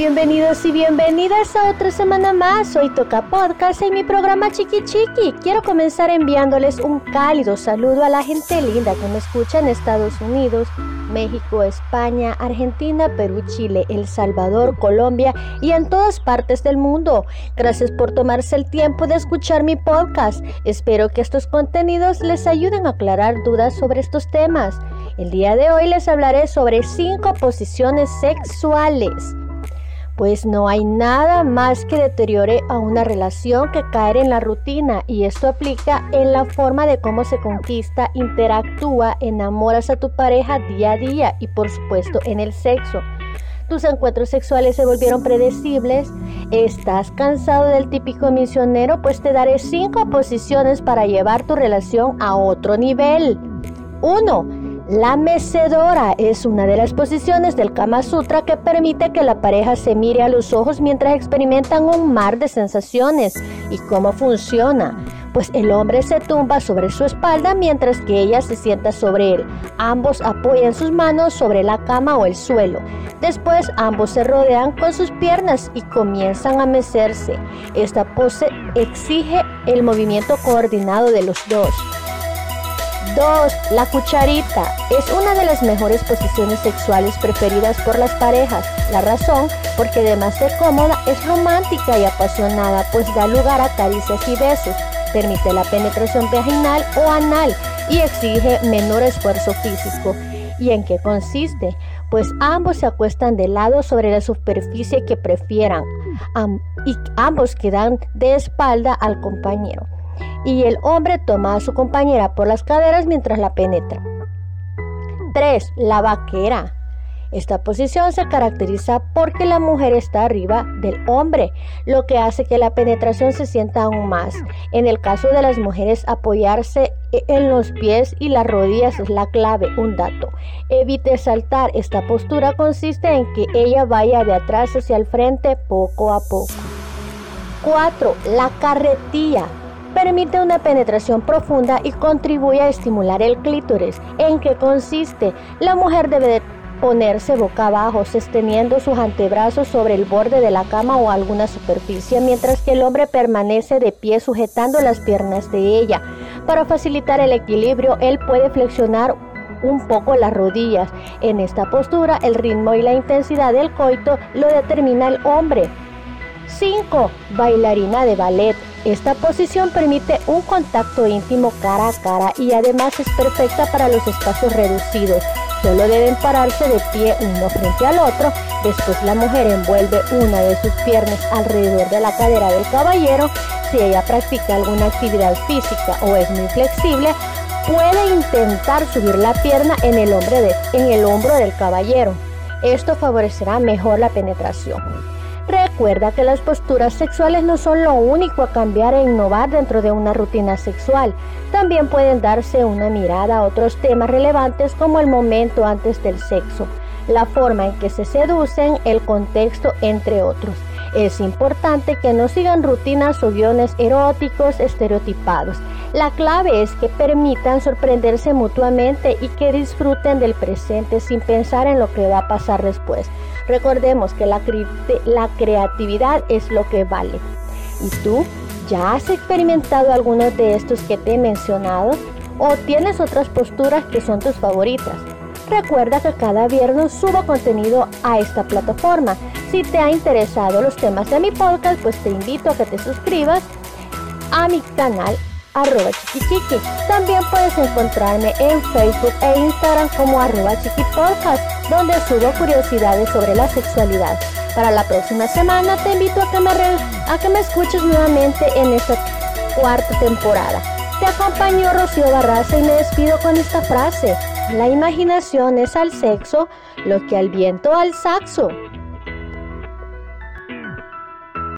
Bienvenidos y bienvenidas a otra semana más. Hoy toca podcast en mi programa Chiqui Chiqui. Quiero comenzar enviándoles un cálido saludo a la gente linda que me escucha en Estados Unidos, México, España, Argentina, Perú, Chile, El Salvador, Colombia y en todas partes del mundo. Gracias por tomarse el tiempo de escuchar mi podcast. Espero que estos contenidos les ayuden a aclarar dudas sobre estos temas. El día de hoy les hablaré sobre cinco posiciones sexuales pues no hay nada más que deteriore a una relación que caer en la rutina y esto aplica en la forma de cómo se conquista, interactúa, enamoras a tu pareja día a día y por supuesto en el sexo. Tus encuentros sexuales se volvieron predecibles. ¿Estás cansado del típico misionero? Pues te daré cinco posiciones para llevar tu relación a otro nivel. 1 la mecedora es una de las posiciones del Kama Sutra que permite que la pareja se mire a los ojos mientras experimentan un mar de sensaciones. ¿Y cómo funciona? Pues el hombre se tumba sobre su espalda mientras que ella se sienta sobre él. Ambos apoyan sus manos sobre la cama o el suelo. Después ambos se rodean con sus piernas y comienzan a mecerse. Esta pose exige el movimiento coordinado de los dos. 2. La cucharita es una de las mejores posiciones sexuales preferidas por las parejas. La razón, porque además de cómoda, es romántica y apasionada, pues da lugar a caricias y besos, permite la penetración vaginal o anal y exige menor esfuerzo físico. ¿Y en qué consiste? Pues ambos se acuestan de lado sobre la superficie que prefieran y ambos quedan de espalda al compañero y el hombre toma a su compañera por las caderas mientras la penetra. 3. La vaquera. Esta posición se caracteriza porque la mujer está arriba del hombre, lo que hace que la penetración se sienta aún más. En el caso de las mujeres, apoyarse en los pies y las rodillas es la clave. Un dato. Evite saltar. Esta postura consiste en que ella vaya de atrás hacia el frente poco a poco. 4. La carretilla permite una penetración profunda y contribuye a estimular el clítoris. ¿En qué consiste? La mujer debe ponerse boca abajo, sosteniendo sus antebrazos sobre el borde de la cama o alguna superficie, mientras que el hombre permanece de pie sujetando las piernas de ella. Para facilitar el equilibrio, él puede flexionar un poco las rodillas. En esta postura, el ritmo y la intensidad del coito lo determina el hombre. 5. Bailarina de ballet. Esta posición permite un contacto íntimo cara a cara y además es perfecta para los espacios reducidos. Solo deben pararse de pie uno frente al otro. Después la mujer envuelve una de sus piernas alrededor de la cadera del caballero. Si ella practica alguna actividad física o es muy flexible, puede intentar subir la pierna en el, en el hombro del caballero. Esto favorecerá mejor la penetración. Recuerda que las posturas sexuales no son lo único a cambiar e innovar dentro de una rutina sexual. También pueden darse una mirada a otros temas relevantes como el momento antes del sexo, la forma en que se seducen, el contexto, entre otros. Es importante que no sigan rutinas o guiones eróticos estereotipados. La clave es que permitan sorprenderse mutuamente y que disfruten del presente sin pensar en lo que va a pasar después. Recordemos que la, la creatividad es lo que vale. ¿Y tú? ¿Ya has experimentado algunos de estos que te he mencionado? ¿O tienes otras posturas que son tus favoritas? Recuerda que cada viernes subo contenido a esta plataforma. Si te ha interesado los temas de mi podcast, pues te invito a que te suscribas a mi canal arroba chiquichiqui. También puedes encontrarme en Facebook e Instagram como arroba chiquipodcast, donde subo curiosidades sobre la sexualidad. Para la próxima semana te invito a que me, a que me escuches nuevamente en esta cuarta temporada. Te acompaño Rocío Barraza y me despido con esta frase. La imaginación es al sexo lo que al viento al saxo.